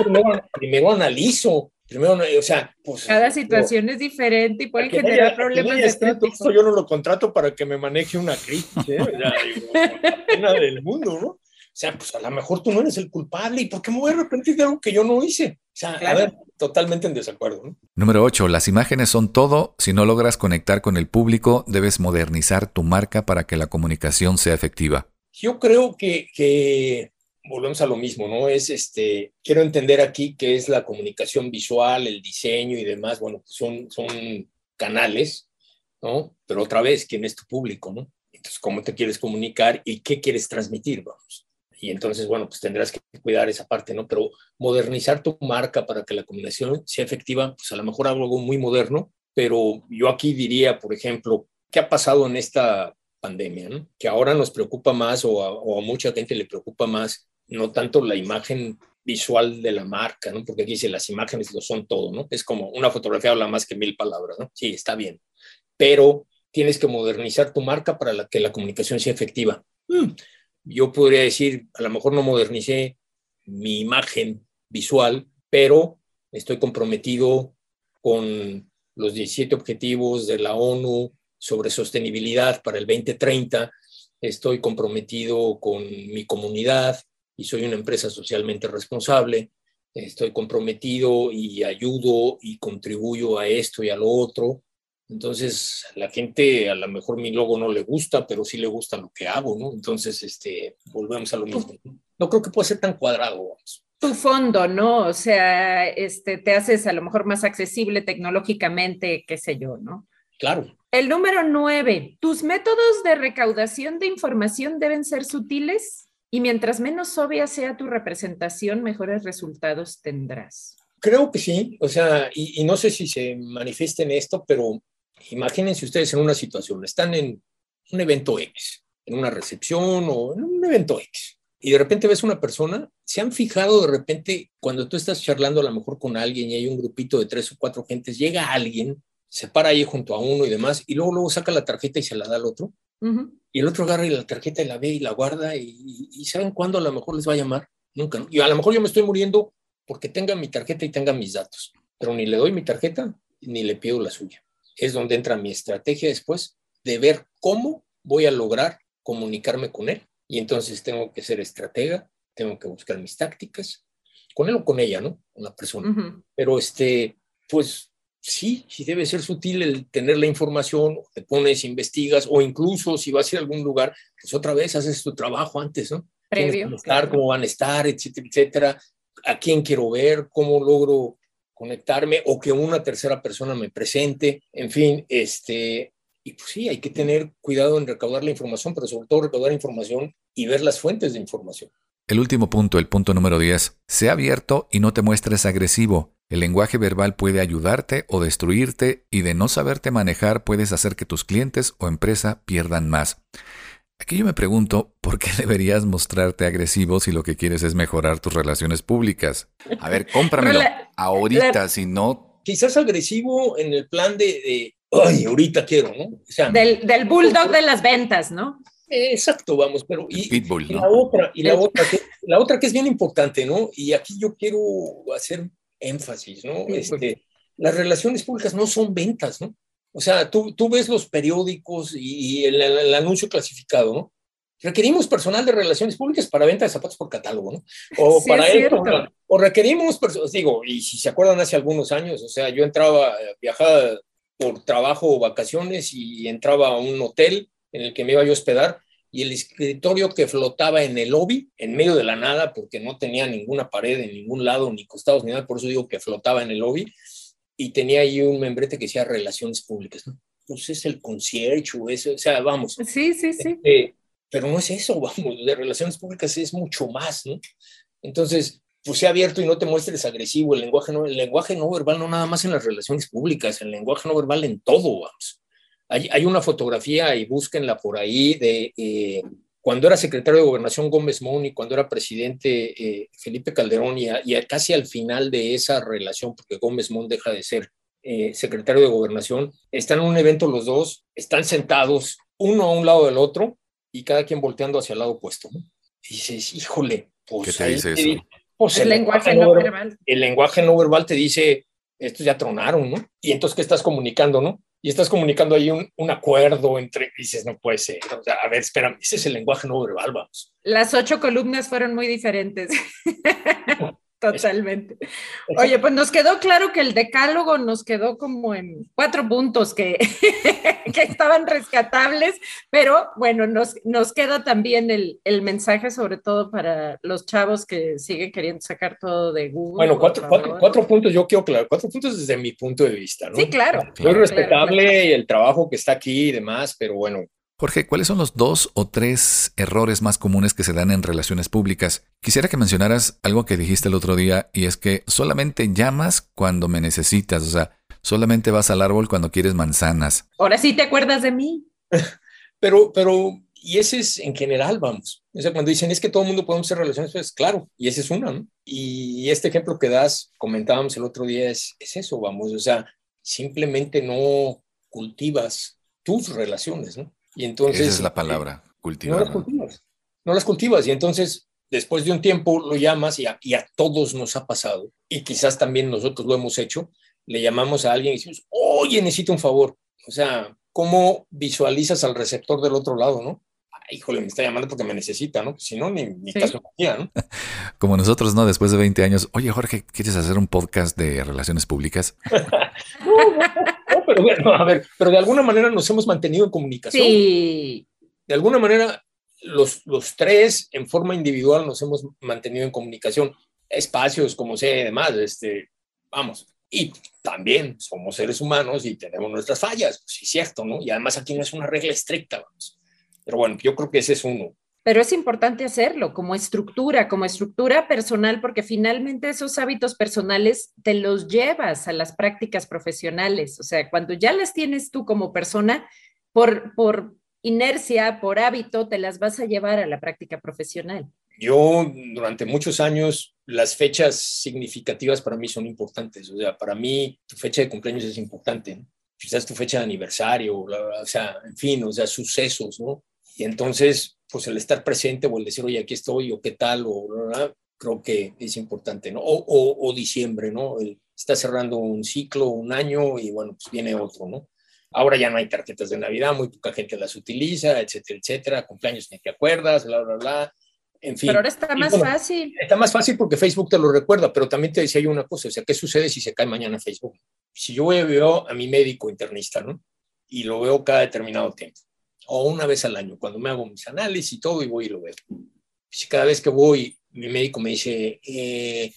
primero, analizo, primero, o sea, pues... Cada situación es diferente y pueden generar problemas Yo no lo contrato para que me maneje una crisis, ¿eh? O del mundo, ¿no? O sea, pues a lo mejor tú no eres el culpable y ¿por qué me voy a arrepentir de algo que yo no hice? O sea, a ver, totalmente en desacuerdo. ¿no? Número 8. Las imágenes son todo. Si no logras conectar con el público, debes modernizar tu marca para que la comunicación sea efectiva. Yo creo que, que volvemos a lo mismo, ¿no? Es este, quiero entender aquí qué es la comunicación visual, el diseño y demás. Bueno, pues son, son canales, ¿no? Pero otra vez, ¿quién es tu público, no? Entonces, ¿cómo te quieres comunicar y qué quieres transmitir? Vamos y entonces, bueno, pues tendrás que cuidar esa parte, ¿no? Pero modernizar tu marca para que la comunicación sea efectiva, pues a lo mejor algo muy moderno, pero yo aquí diría, por ejemplo, ¿qué ha pasado en esta pandemia? ¿no? Que ahora nos preocupa más o a, mucha gente le preocupa más, no tanto la imagen visual de la marca, ¿no? Porque aquí dice, las imágenes lo son todo, ¿no? Es como una fotografía habla más que mil palabras, ¿no? Sí, está bien, pero tienes que modernizar tu marca para que la comunicación sea efectiva. Mm, yo podría decir, a lo mejor no modernicé mi imagen visual, pero estoy comprometido con los 17 objetivos de la ONU sobre sostenibilidad para el 2030, estoy comprometido con mi comunidad y soy una empresa socialmente responsable, estoy comprometido y ayudo y contribuyo a esto y a lo otro, entonces, la gente a lo mejor mi logo no le gusta, pero sí le gusta lo que hago, ¿no? Entonces, este, volvemos a lo mismo. No creo que pueda ser tan cuadrado. Tu fondo, ¿no? O sea, este, te haces a lo mejor más accesible tecnológicamente, qué sé yo, ¿no? Claro. El número nueve, tus métodos de recaudación de información deben ser sutiles y mientras menos obvia sea tu representación, mejores resultados tendrás. Creo que sí, o sea, y, y no sé si se manifiesta en esto, pero Imagínense ustedes en una situación, están en un evento X, en una recepción o en un evento X, y de repente ves una persona, se han fijado de repente cuando tú estás charlando a lo mejor con alguien y hay un grupito de tres o cuatro gentes, llega alguien, se para ahí junto a uno y demás, y luego, luego saca la tarjeta y se la da al otro, y el otro agarra la tarjeta y la ve y la guarda, y, ¿saben cuándo a lo mejor les va a llamar? Nunca. Y a lo mejor yo me estoy muriendo porque tenga mi tarjeta y tenga mis datos, pero ni le doy mi tarjeta ni le pido la suya es donde entra mi estrategia después de ver cómo voy a lograr comunicarme con él. Y entonces tengo que ser estratega, tengo que buscar mis tácticas, con él o con ella, ¿no? Con la persona. Pero este, pues sí, sí debe ser sutil el tener la información, te pones, investigas, o incluso si vas a ir a algún lugar, pues otra vez haces tu trabajo antes, ¿no? Previo. Estar, cómo van a estar, etcétera, etcétera, a quién quiero ver, cómo logro conectarme o que una tercera persona me presente, en fin, este, y pues sí, hay que tener cuidado en recaudar la información, pero sobre todo recaudar información y ver las fuentes de información. El último punto, el punto número 10. Sea abierto y no te muestres agresivo. El lenguaje verbal puede ayudarte o destruirte y de no saberte manejar puedes hacer que tus clientes o empresa pierdan más. Aquí yo me pregunto, ¿por qué deberías mostrarte agresivo si lo que quieres es mejorar tus relaciones públicas? A ver, cómpramelo ahorita, si no... Quizás agresivo en el plan de, ay, ahorita quiero, ¿no? del, del bulldog de las ventas, ¿no? Exacto, vamos, pero y, la otra, y la otra, que, la otra que es bien importante, ¿no? Y aquí yo quiero hacer énfasis, ¿no? Este, las relaciones públicas no son ventas, ¿no? O sea, tú, tú ves los periódicos y, el, anuncio clasificado, ¿no? Requerimos personal de relaciones públicas para venta de zapatos por catálogo, ¿no? O para esto, o requerimos, digo, y si se acuerdan hace algunos años, o sea, yo entraba, viajaba por trabajo o vacaciones y entraba a un hotel en el que me iba yo a hospedar y el escritorio que flotaba en el lobby, en medio de la nada, porque no tenía ninguna pared en ningún lado, ni costados, ni nada, por eso digo que flotaba en el lobby, y tenía ahí un membrete que decía Relaciones Públicas. ¿no? Pues es el concierge o eso, o sea, vamos. Sí, sí, sí. Este, pero no es eso, vamos, de Relaciones Públicas es mucho más, ¿no? Entonces, pues sea abierto y no te muestres agresivo. El lenguaje no, el lenguaje no verbal no nada más en las relaciones públicas, el lenguaje no verbal en todo, vamos. Hay, hay una fotografía y búsquenla por ahí de eh, cuando era secretario de Gobernación Gómez Mon y cuando era presidente eh, Felipe Calderón y, y, casi al final de esa relación, porque Gómez Mon deja de ser eh, secretario de Gobernación, están en un evento los dos, están sentados uno a un lado del otro y cada quien volteando hacia el lado opuesto. ¿no? Y dices, híjole, pues... ¿Qué te dice eso? Pues el, lenguaje, no verbal. El lenguaje no verbal te dice, estos ya tronaron, ¿no? Y entonces, ¿qué estás comunicando, no? Y estás comunicando ahí un, un acuerdo entre, dices, no puede ser. O sea, a ver, espérame, ese es el lenguaje no verbal, vamos. Las ocho columnas fueron muy diferentes. Totalmente. Oye, pues nos quedó claro que el decálogo nos quedó como en cuatro puntos que, que estaban rescatables, pero bueno, nos, nos queda también el, el, mensaje sobre todo para los chavos que siguen queriendo sacar todo de Google. Bueno, cuatro, cuatro, cuatro, puntos, yo quiero claro, cuatro puntos desde mi punto de vista, ¿no? Sí, claro. Muy claro, respetable claro. el trabajo que está aquí y demás, pero bueno, Jorge, ¿cuáles son los dos o tres errores más comunes que se dan en relaciones públicas? Quisiera que mencionaras algo que dijiste el otro día y es que solamente llamas cuando me necesitas, o sea, solamente vas al árbol cuando quieres manzanas. Ahora sí te acuerdas de mí. pero, pero, y ese es en general, vamos. O sea, cuando dicen es que todo el mundo podemos hacer relaciones, pues claro, y ese es uno, ¿no? Y este ejemplo que das, comentábamos el otro día, es, es eso, vamos, o sea, simplemente no cultivas tus relaciones, ¿no? Y entonces, Esa es la palabra, cultivar. No las cultivas. No las cultivas. Y entonces, después de un tiempo, lo llamas y a, y a, todos nos ha pasado. Y quizás también nosotros lo hemos hecho. Le llamamos a alguien y decimos, oye, necesito un favor. O sea, ¿cómo visualizas al receptor del otro lado, no? Ay, híjole, me está llamando porque me necesita, ¿no? Si no, ni, ni sí. caso hacía, ¿no? Como nosotros, ¿no? Después de 20 años, oye, Jorge, ¿quieres hacer un podcast de relaciones públicas? pero bueno, a ver, pero de alguna manera nos hemos mantenido en comunicación. Sí. De alguna manera, los, los tres en forma individual nos hemos mantenido en comunicación. Espacios, como sea, y demás, este, vamos. Y también somos seres humanos y tenemos nuestras fallas, pues sí, cierto, ¿no? Y además aquí no es una regla estricta, vamos. Pero bueno, yo creo que ese es uno. Pero es importante hacerlo como estructura, como estructura personal, porque finalmente esos hábitos personales te los llevas a las prácticas profesionales. O sea, cuando ya las tienes tú como persona, por, por inercia, por hábito, te las vas a llevar a la práctica profesional. Yo durante muchos años las fechas significativas para mí son importantes. O sea, para mí tu fecha de cumpleaños es importante. ¿no? Quizás tu fecha de aniversario, o sea, en fin, o sea, sucesos, ¿no? Y entonces, pues el estar presente o el decir, oye, aquí estoy, o qué tal, o ¿verdad? creo que es importante, ¿no? O, o, o diciembre, ¿no? El, está cerrando un ciclo, un año, y bueno, pues viene otro, ¿no? Ahora ya no hay tarjetas de Navidad, muy poca gente las utiliza, etcétera, etcétera. Cumpleaños ni te acuerdas, bla, bla, bla. En fin. Pero ahora está más bueno, fácil. Está más fácil porque Facebook te lo recuerda, pero también te decía yo una cosa, o sea, ¿qué sucede si se cae mañana Facebook? Si yo veo a mi médico internista, ¿no? Y lo veo cada determinado tiempo, o una vez al año, cuando me hago mis análisis y todo, y voy y lo veo. Si cada vez que voy, mi médico me dice, eh,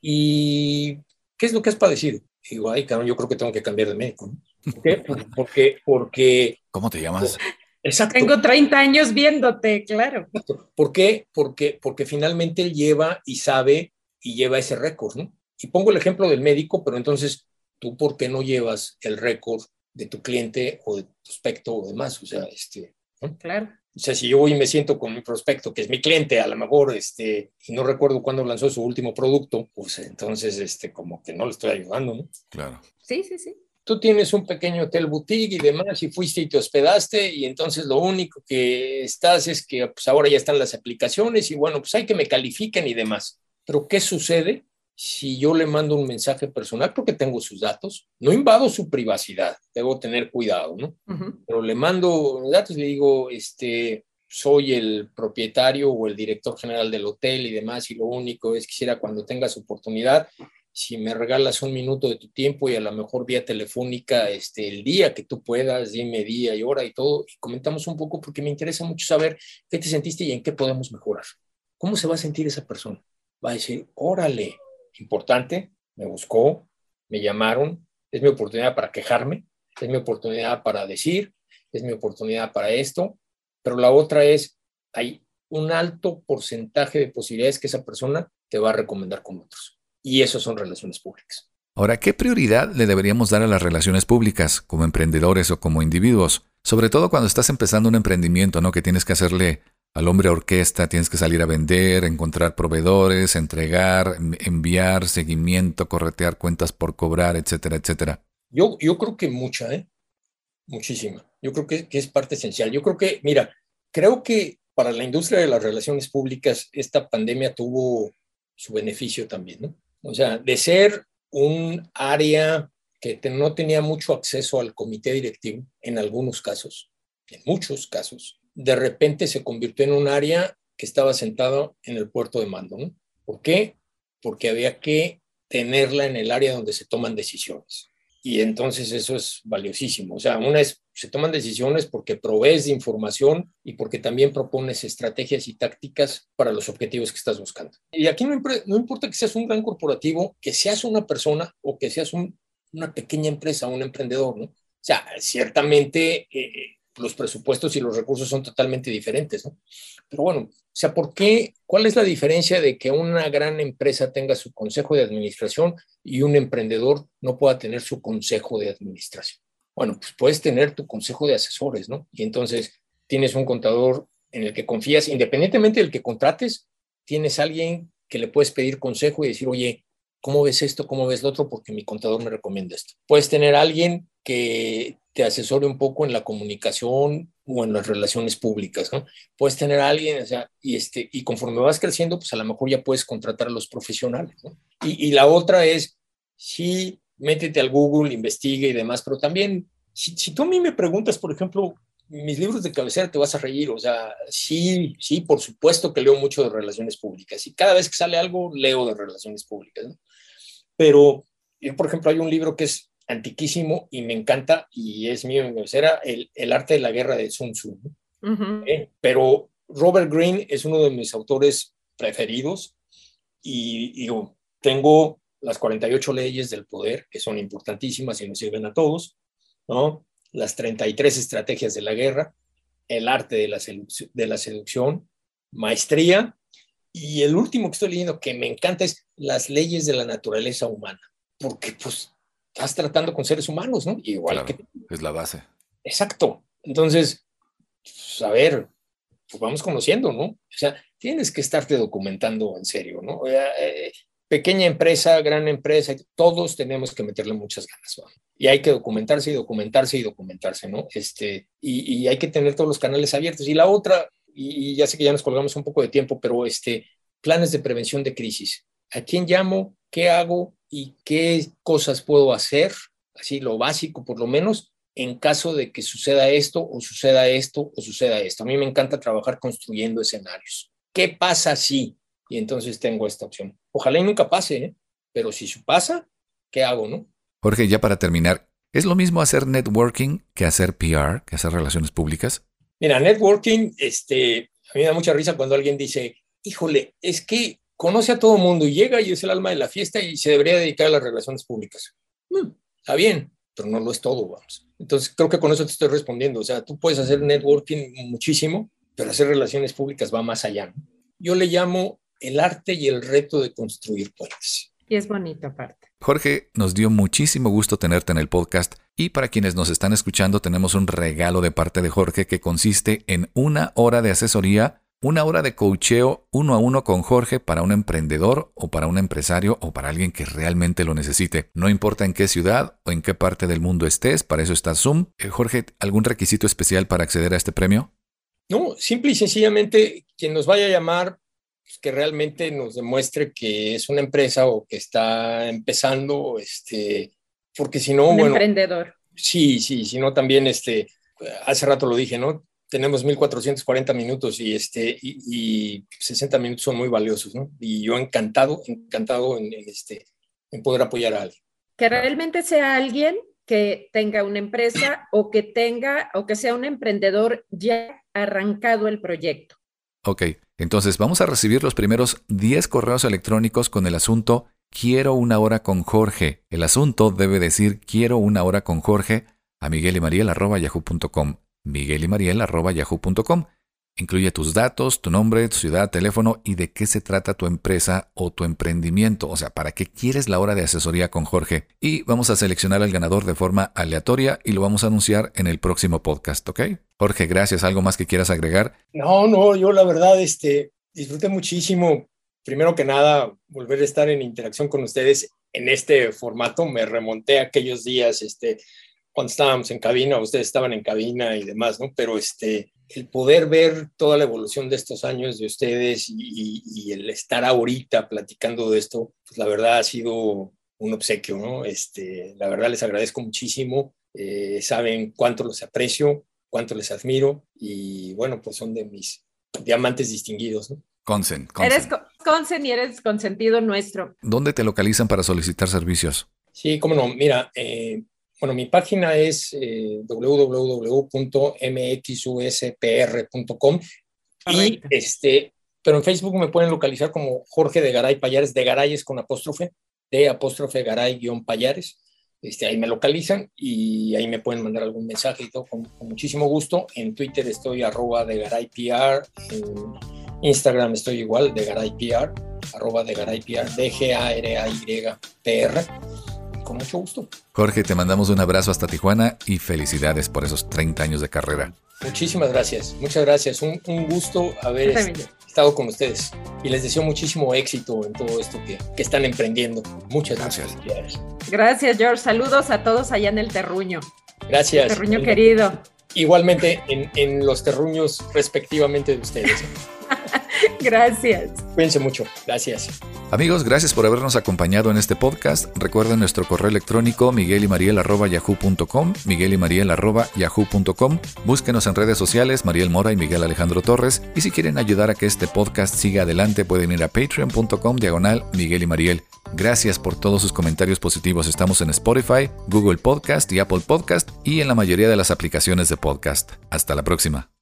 ¿y qué es lo que has padecido? Y digo, ay, cabrón, yo creo que tengo que cambiar de médico, ¿no? ¿Por qué? Porque, porque... ¿Cómo te llamas? Exacto. Tengo 30 años viéndote, claro. ¿Por qué? Porque, porque finalmente él lleva y sabe y lleva ese récord, ¿no? Y pongo el ejemplo del médico, pero entonces, ¿tú por qué no llevas el récord de tu cliente o de tu prospecto o demás? O sea, este... ¿no? Claro. O sea, si yo voy y me siento con mi prospecto, que es mi cliente, a lo mejor, este, y no recuerdo cuándo lanzó su último producto, pues entonces, este, como que no le estoy ayudando, ¿no? Claro. Sí, sí, sí tú tienes un pequeño hotel boutique y demás, y fuiste y te hospedaste, y entonces lo único que estás es que pues ahora ya están las aplicaciones y bueno, pues hay que me califiquen y demás. Pero ¿qué sucede si yo le mando un mensaje personal? Porque tengo sus datos, no invado su privacidad, debo tener cuidado, ¿no? Uh -huh. Pero le mando datos le digo, este, soy el propietario o el director general del hotel y demás, y lo único es quisiera cuando tengas oportunidad, si me regalas un minuto de tu tiempo y a lo mejor vía telefónica, este, el día que tú puedas, dime día y hora y todo, y comentamos un poco porque me interesa mucho saber qué te sentiste y en qué podemos mejorar. ¿Cómo se va a sentir esa persona? Va a decir, órale, importante, me buscó, me llamaron, es mi oportunidad para quejarme, es mi oportunidad para decir, es mi oportunidad para esto, pero la otra es, hay un alto porcentaje de posibilidades que esa persona te va a recomendar con otros. Y eso son relaciones públicas. Ahora, ¿qué prioridad le deberíamos dar a las relaciones públicas como emprendedores o como individuos? Sobre todo cuando estás empezando un emprendimiento, ¿no? Que tienes que hacerle al hombre orquesta, tienes que salir a vender, encontrar proveedores, entregar, enviar, seguimiento, corretear cuentas por cobrar, etcétera, etcétera. Yo, yo creo que mucha, ¿eh? Muchísima. Yo creo que, es parte esencial. Yo creo que, mira, creo que para la industria de las relaciones públicas esta pandemia tuvo su beneficio también, ¿no? O sea, de ser un área que no tenía mucho acceso al comité directivo en algunos casos, en muchos casos, de repente se convirtió en un área que estaba sentado en el puerto de mando. ¿no? ¿Por qué? Porque había que tenerla en el área donde se toman decisiones. Y entonces eso es valiosísimo. O sea, una es, se toman decisiones porque provees de información y porque también propones estrategias y tácticas para los objetivos que estás buscando. Y aquí no, importa que seas un gran corporativo, que seas una persona o que seas una pequeña empresa, un emprendedor, ¿no? O sea, ciertamente eh, los presupuestos y los recursos son totalmente diferentes, ¿no? Pero bueno, o sea, ¿por qué? ¿Cuál es la diferencia de que una gran empresa tenga su consejo de administración y un emprendedor no pueda tener su consejo de administración? Bueno, pues puedes tener tu consejo de asesores, ¿no? Y entonces tienes un contador en el que confías, independientemente del que contrates, tienes alguien que le puedes pedir consejo y decir, oye, ¿cómo ves esto? ¿Cómo ves lo otro? Porque mi contador me recomienda esto. Puedes tener alguien que te asesore un poco en la comunicación o en las relaciones públicas, ¿no? Puedes tener a alguien, o sea, y, este, y conforme vas creciendo, pues a lo mejor ya puedes contratar a los profesionales, ¿no? Y, la otra es, sí, métete al Google, investigue y demás, pero también, si, si tú a mí me preguntas, por ejemplo, mis libros de cabecera te vas a reír, o sea, sí, sí, por supuesto que leo mucho de relaciones públicas y cada vez que sale algo leo de relaciones públicas. Pero yo, por ejemplo, hay un libro que es antiquísimo y me encanta y es mío el, el, arte de la guerra de Sun Tzu. ¿Eh? Pero Robert Greene es uno de mis autores preferidos y digo, tengo las 48 leyes del poder, que son importantísimas y nos sirven a todos, ¿no? Las 33 estrategias de la guerra, el arte de la, de la seducción, maestría, y el último que estoy leyendo que me encanta es las leyes de la naturaleza humana, porque pues estás tratando con seres humanos, ¿no? Igual que... Es la base. Exacto. Entonces, pues, a ver, pues vamos conociendo, ¿no? O sea, tienes que estarte documentando en serio, ¿no? Eh, pequeña empresa, gran empresa, todos tenemos que meterle muchas ganas, ¿no? Y hay que documentarse y documentarse y documentarse, ¿no? Este, y, y hay que tener todos los canales abiertos. Y la otra, y, y, ya sé que ya nos colgamos un poco de tiempo, pero este, planes de prevención de crisis. ¿A quién llamo? ¿Qué hago? Y qué cosas puedo hacer, así lo básico por lo menos, en caso de que suceda esto o suceda esto o suceda esto. A mí me encanta trabajar construyendo escenarios. ¿Qué pasa si? Y entonces tengo esta opción. Ojalá y nunca pase, ¿eh? pero si pasa, ¿qué hago, no? Jorge, ya para terminar, ¿es lo mismo hacer networking que hacer PR, que hacer relaciones públicas? Mira, networking, este, a mí me da mucha risa cuando alguien dice, híjole, es que conoce a todo el mundo y llega y es el alma de la fiesta y se debería dedicar a las relaciones públicas. Mm, está bien, pero no lo es todo, vamos. Entonces, creo que con eso te estoy respondiendo. O sea, tú puedes hacer networking muchísimo, pero hacer relaciones públicas va más allá. Yo le llamo el arte y el reto de construir puentes. Y es bonito aparte. Jorge, nos dio muchísimo gusto tenerte en el podcast y para quienes nos están escuchando tenemos un regalo de parte de Jorge que consiste en una hora de asesoría una hora de coacheo uno a uno con Jorge para un emprendedor o para un empresario o para alguien que realmente lo necesite. No importa en qué ciudad o en qué parte del mundo estés, para eso está Zoom. Eh, Jorge, ¿algún requisito especial para acceder a este premio? No, simple y sencillamente quien nos vaya a llamar, pues, que realmente nos demuestre que es una empresa o que está empezando, este, porque si no, un emprendedor. Sí, sí, si no también, este, hace rato lo dije, ¿no? Tenemos 1440 minutos y, este, y, 60 minutos son muy valiosos, ¿no? Y yo encantado, encantado en, este, en poder apoyar a alguien. Que realmente sea alguien que tenga una empresa o que tenga o que sea un emprendedor ya arrancado el proyecto. Ok, entonces vamos a recibir los primeros 10 correos electrónicos con el asunto Quiero una hora con Jorge. El asunto debe decir Quiero una hora con Jorge a miguelymariel.yahoo.com. miguelymariel.yahoo.com. Incluye tus datos, tu nombre, tu ciudad, teléfono y de qué se trata tu empresa o tu emprendimiento, o sea, para qué quieres la hora de asesoría con Jorge. Y vamos a seleccionar al ganador de forma aleatoria y lo vamos a anunciar en el próximo podcast, ¿ok? Jorge, gracias. ¿Algo más que quieras agregar? No, no, yo la verdad este, disfruté muchísimo. Primero que nada, volver a estar en interacción con ustedes en este formato. Me remonté a aquellos días, este, cuando estábamos en cabina, ustedes estaban en cabina y demás, ¿no? Pero este, el poder ver toda la evolución de estos años de ustedes y, el estar ahorita platicando de esto, pues la verdad ha sido un obsequio, ¿no? Este, la verdad les agradezco muchísimo, eh, saben cuánto los aprecio, cuánto les admiro y bueno, pues son de mis diamantes distinguidos, ¿no? Consen, Eres Consen y eres consentido nuestro. ¿Dónde te localizan para solicitar servicios? Sí, cómo no. Mira, eh, bueno, mi página es eh, www.mxuspr.com y este, pero en Facebook me pueden localizar como Jorge de Garay Payares, de Garay es con apóstrofe, de apóstrofe Garay guion Payares. Este, ahí me localizan y ahí me pueden mandar algún mensaje y todo con, muchísimo gusto. En Twitter estoy arroba de Garay PR, en Instagram estoy igual de Garay PR, arroba de Garay PR, D G A R A Y P R con mucho gusto. Jorge, te mandamos un abrazo hasta Tijuana y felicidades por esos 30 años de carrera. Muchísimas gracias, muchas gracias. Un, gusto haber estado con ustedes y les deseo muchísimo éxito en todo esto que, están emprendiendo. Muchas gracias. Gracias, George. Saludos a todos allá en el terruño. Gracias. Terruño querido. Igualmente en, en los terruños respectivamente de ustedes. Gracias. Cuídense mucho. Gracias. Amigos, gracias por habernos acompañado en este podcast. Recuerden nuestro correo electrónico miguelymariel.yahoo.com miguelymariel.yahoo.com Búsquenos en redes sociales Mariel Mora y Miguel Alejandro Torres. Y si quieren ayudar a que este podcast siga adelante, pueden ir a patreon.com diagonal Miguel y Mariel. Gracias por todos sus comentarios positivos. Estamos en Spotify, Google Podcast y Apple Podcast y en la mayoría de las aplicaciones de podcast. Hasta la próxima.